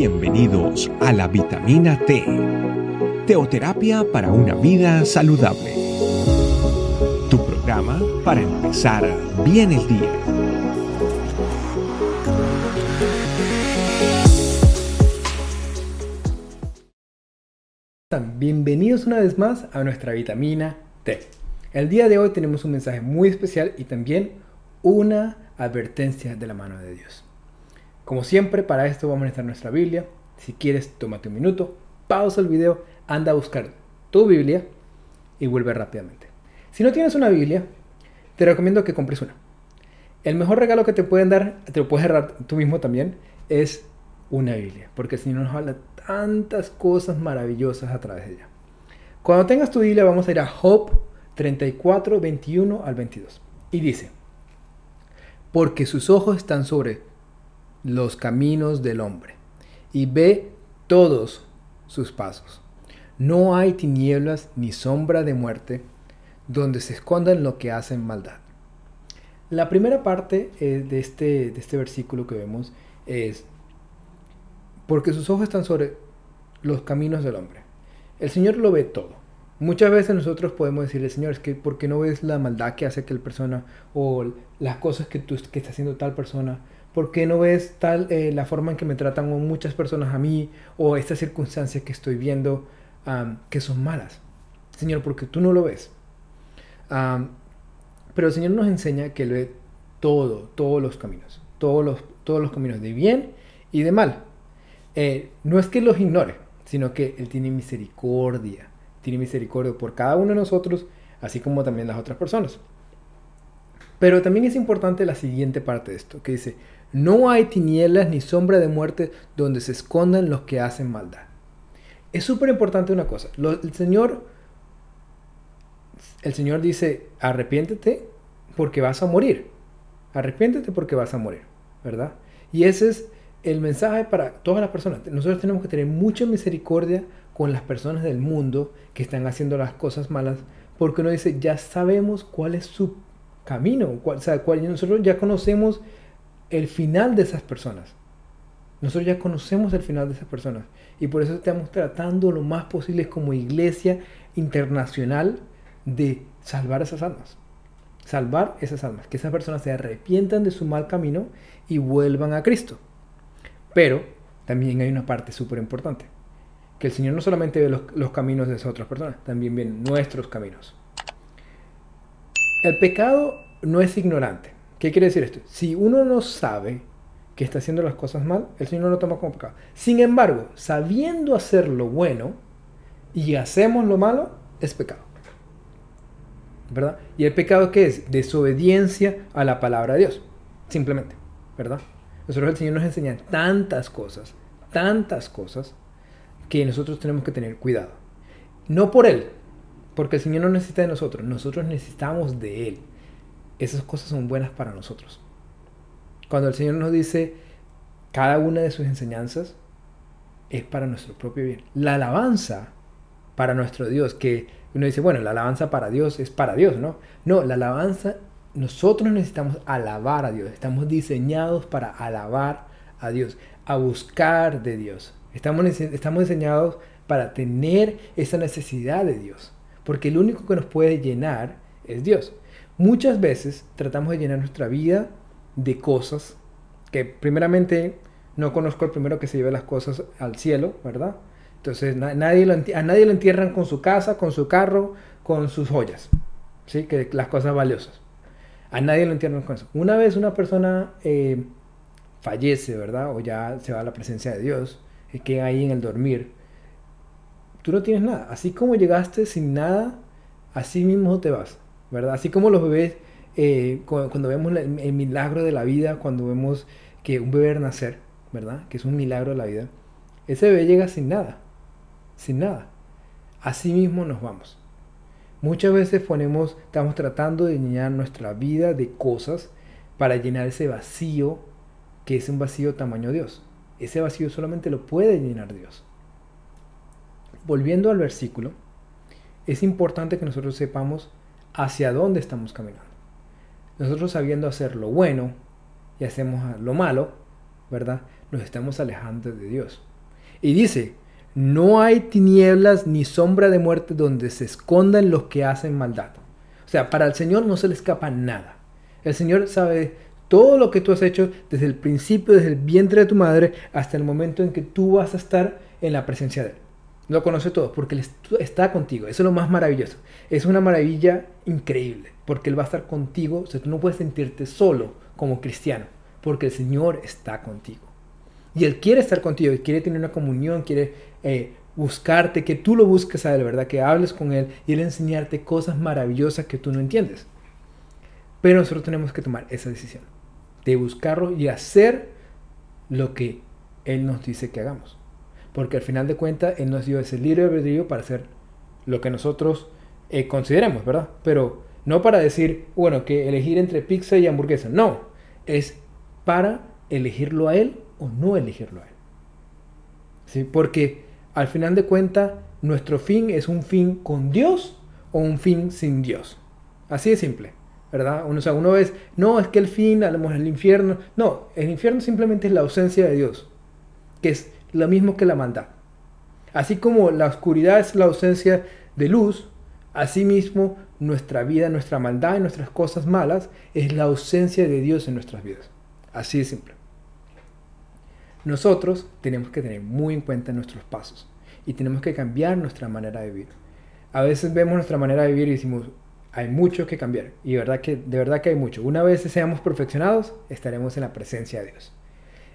Bienvenidos a la vitamina T, teoterapia para una vida saludable. Tu programa para empezar bien el día. Bienvenidos una vez más a nuestra vitamina T. El día de hoy tenemos un mensaje muy especial y también una advertencia de la mano de Dios. Como siempre, para esto vamos a necesitar nuestra Biblia. Si quieres, tómate un minuto, pausa el video, anda a buscar tu Biblia y vuelve rápidamente. Si no tienes una Biblia, te recomiendo que compres una. El mejor regalo que te pueden dar, te lo puedes agarrar tú mismo también, es una Biblia, porque si no nos habla tantas cosas maravillosas a través de ella. Cuando tengas tu Biblia, vamos a ir a Job 34, 21 al 22. Y dice, porque sus ojos están sobre los caminos del hombre y ve todos sus pasos. No hay tinieblas ni sombra de muerte donde se escondan lo que hacen maldad. La primera parte eh, de, este, de este versículo que vemos es, porque sus ojos están sobre los caminos del hombre. El Señor lo ve todo. Muchas veces nosotros podemos decirle, Señor, es que ¿por qué no ves la maldad que hace aquel persona o las cosas que, tú, que está haciendo tal persona? ¿Por qué no ves tal eh, la forma en que me tratan muchas personas a mí o estas circunstancias que estoy viendo que son malas? Señor, porque tú no lo ves. pero el Señor nos enseña que ve todo, todos los caminos, todos los, todos los caminos de bien y de mal. Eh, no es que los ignore, sino que Él tiene misericordia, tiene misericordia por cada uno de nosotros, así como también las otras personas. Pero también es importante la siguiente parte de esto, que dice, no hay tinieblas ni sombra de muerte donde se escondan los que hacen maldad. Es súper importante una cosa. el Señor, el Señor dice, arrepiéntete porque vas a morir. Arrepiéntete porque vas a morir, ¿verdad? Y ese es el mensaje para todas las personas. Nosotros tenemos que tener mucha misericordia con las personas del mundo que están haciendo las cosas malas, porque uno dice, ya sabemos cuál es su camino, cuál, o sea, cuál, nosotros ya conocemos el final de esas personas. Nosotros ya conocemos el final de esas personas y por eso estamos tratando lo más posible como iglesia internacional de salvar esas almas. Salvar esas almas, que esas personas se arrepientan de su mal camino y vuelvan a Cristo. Pero también hay una parte súper importante, que el Señor no solamente ve los, los caminos de esas otras personas, también ve nuestros caminos. El pecado no es ignorante. ¿Qué quiere decir esto? Si uno no sabe que está haciendo las cosas mal, el Señor no lo toma como pecado. Sin embargo, sabiendo hacer lo bueno y hacemos lo malo, es pecado. ¿Verdad? ¿Y el pecado qué es? Desobediencia a la palabra de Dios. Simplemente. ¿Verdad? Nosotros el Señor nos enseña tantas cosas, tantas cosas, que nosotros tenemos que tener cuidado. No por Él, porque el Señor no necesita de nosotros, nosotros necesitamos de Él esas cosas son buenas para nosotros. Cuando el Señor nos dice cada una de sus enseñanzas es para nuestro propio bien. La alabanza para nuestro Dios, que uno dice, bueno, la alabanza para Dios es para Dios, ¿no? No, la alabanza, nosotros necesitamos alabar a Dios, estamos diseñados para alabar a Dios, a buscar de Dios. Estamos, estamos diseñados para tener esa necesidad de Dios, porque el único que nos puede llenar es Dios. Muchas veces tratamos de llenar nuestra vida de cosas que primeramente no conozco el primero que se lleve las cosas al cielo, ¿verdad? Entonces nadie a nadie lo entierran con su casa, con su carro, con sus joyas, ¿sí? Que las cosas valiosas. A nadie lo entierran con eso. Una vez una persona eh, fallece, ¿verdad? O ya se va a la presencia de Dios, y queda ahí en el dormir. Tú no tienes nada. Así como llegaste sin nada, así mismo te vas. ¿Verdad? Así como los bebés, eh, cuando, vemos el, milagro de la vida, cuando vemos que un bebé nacer, ¿verdad? Que es un milagro de la vida, ese bebé llega sin nada, sin nada. Así mismo nos vamos. Muchas veces ponemos, estamos tratando de llenar nuestra vida de cosas para llenar ese vacío que es un vacío tamaño Dios. Ese vacío solamente lo puede llenar Dios. Volviendo al versículo, es importante que nosotros sepamos hacia dónde estamos caminando. Nosotros sabiendo hacer lo bueno y hacemos lo malo, ¿verdad? Nos estamos alejando de Dios. Y dice, no hay tinieblas ni sombra de muerte donde se escondan los que hacen maldad. O sea, para el Señor no se le escapa nada. El Señor sabe todo lo que tú has hecho desde el principio, desde el vientre de tu madre, hasta el momento en que tú vas a estar en la presencia de Él. Lo conoce todo porque Él está contigo. Eso es lo más maravilloso. Es una maravilla increíble porque Él va a estar contigo. O sea, tú no puedes sentirte solo como cristiano porque el Señor está contigo. Y Él quiere estar contigo, quiere tener una comunión, quiere eh, buscarte, que tú lo busques a Él, ¿verdad? Que hables con Él y Él enseñarte cosas maravillosas que tú no entiendes. Pero nosotros tenemos que tomar esa decisión de buscarlo y hacer lo que Él nos dice que hagamos. Porque al final de cuentas, Él nos dio ese libre albedrío para hacer lo que nosotros eh, consideremos, ¿verdad? Pero no para decir, bueno, que elegir entre pizza y hamburguesa. No, es para elegirlo a Él o no elegirlo a Él. ¿Sí? Porque al final de cuentas, nuestro fin es un fin con Dios o un fin sin Dios. Así de simple. ¿verdad? Uno, o sea, uno ve, no, es que el fin, a lo mejor el infierno. No, el infierno simplemente es la ausencia de Dios, que es lo mismo que la maldad. Así como la oscuridad es la ausencia de luz, asimismo nuestra vida, nuestra maldad y nuestras cosas malas es la ausencia de Dios en nuestras vidas. Así de simple. Nosotros tenemos que tener muy en cuenta nuestros pasos y tenemos que cambiar nuestra manera de vivir. A veces vemos nuestra manera de vivir y decimos, hay mucho que cambiar. Y de verdad que, de verdad que hay mucho. Una vez seamos perfeccionados, estaremos en la presencia de Dios.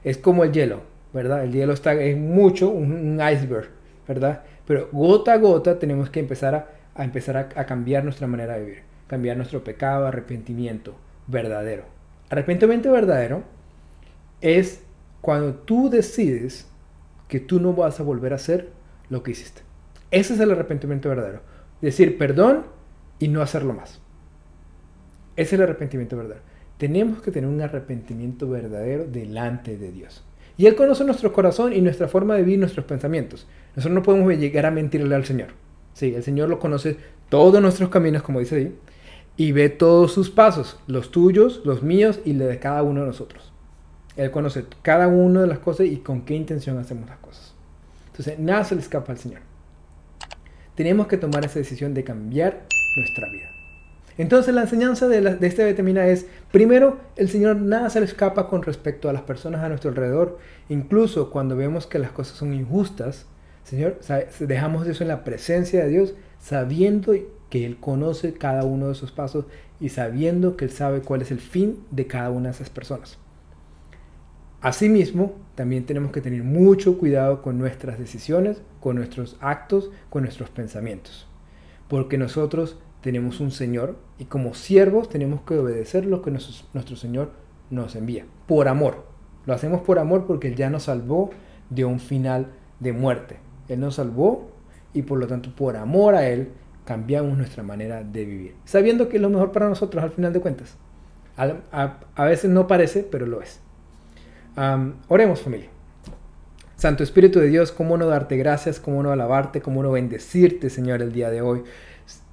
Es como el hielo, ¿verdad? El hielo está, es mucho un, iceberg, ¿verdad? Pero gota a gota tenemos que empezar a, empezar a, cambiar nuestra manera de vivir. Cambiar nuestro pecado, arrepentimiento verdadero. Arrepentimiento verdadero es cuando tú decides que tú no vas a volver a hacer lo que hiciste. Ese es el arrepentimiento verdadero. Decir perdón y no hacerlo más. Ese es el arrepentimiento verdadero. Tenemos que tener un arrepentimiento verdadero delante de Dios. Y Él conoce nuestro corazón y nuestra forma de vivir, nuestros pensamientos. Nosotros no podemos llegar a mentirle al Señor. Sí, el Señor lo conoce todos nuestros caminos, como dice ahí, y ve todos sus pasos, los tuyos, los míos y los de cada uno de nosotros. Él conoce cada una de las cosas y con qué intención hacemos las cosas. Entonces, nada se le escapa al Señor. Tenemos que tomar esa decisión de cambiar nuestra vida. Entonces la enseñanza de, de esta vitamina es, primero, el Señor nada se le escapa con respecto a las personas a nuestro alrededor, incluso cuando vemos que las cosas son injustas, Señor, dejamos eso en la presencia de Dios, sabiendo que Él conoce cada uno de esos pasos y sabiendo que Él sabe cuál es el fin de cada una de esas personas. Asimismo, también tenemos que tener mucho cuidado con nuestras decisiones, con nuestros actos, con nuestros pensamientos, porque nosotros tenemos un Señor y como siervos tenemos que obedecer lo que nuestro, Señor nos envía, por amor. Lo hacemos por amor porque Él ya nos salvó de un final de muerte. Él nos salvó y por lo tanto por amor a Él cambiamos nuestra manera de vivir, sabiendo que es lo mejor para nosotros al final de cuentas. A, veces no parece, pero lo es. oremos familia. Santo Espíritu de Dios, ¿cómo no darte gracias? ¿Cómo no alabarte? ¿Cómo no bendecirte, Señor, el día de hoy?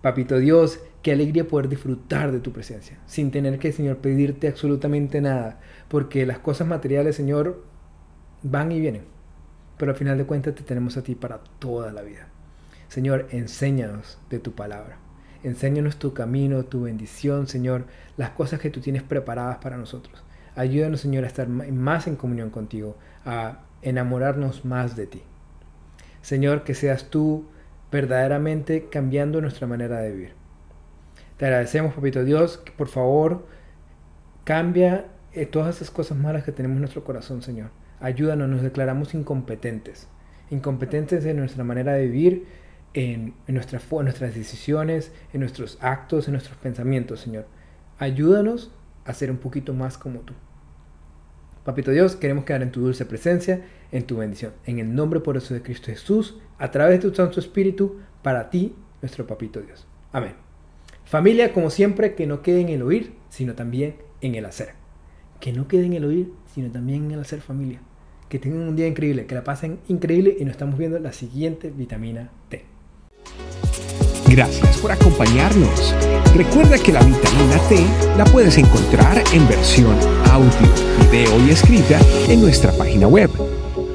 Papito Dios, qué alegría poder disfrutar de tu presencia, sin tener que, Señor, pedirte absolutamente nada, porque las cosas materiales, Señor, van y vienen, pero al final de cuentas te tenemos a ti para toda la vida. Señor, enséñanos de tu palabra. Enséñanos tu camino, tu bendición, Señor, las cosas que tú tienes preparadas para nosotros. Ayúdanos, Señor, a estar más en comunión contigo, a enamorarnos más de ti. Señor, que seas tú verdaderamente cambiando nuestra manera de vivir. Te agradecemos, Papito Dios, que por favor cambia eh, todas esas cosas malas que tenemos en nuestro corazón, Señor. Ayúdanos, nos declaramos incompetentes. Incompetentes en nuestra manera de vivir, en, en nuestras decisiones, en nuestros actos, en nuestros pensamientos, Señor. Ayúdanos a ser un poquito más como tú. Papito Dios, queremos quedar en tu dulce presencia, en tu bendición. En el nombre por eso de Cristo Jesús, a través de tu Santo Espíritu, para ti, nuestro Papito Dios. Amén. Familia, como siempre, que no quede en el oír, sino también en el hacer. Que no quede en el oír, sino también en el hacer, familia. Que tengan un día increíble, que la pasen increíble y nos estamos viendo la siguiente vitamina T. Gracias por acompañarnos. Recuerda que la vitamina T la puedes encontrar en versión audio, video y escrita en nuestra página web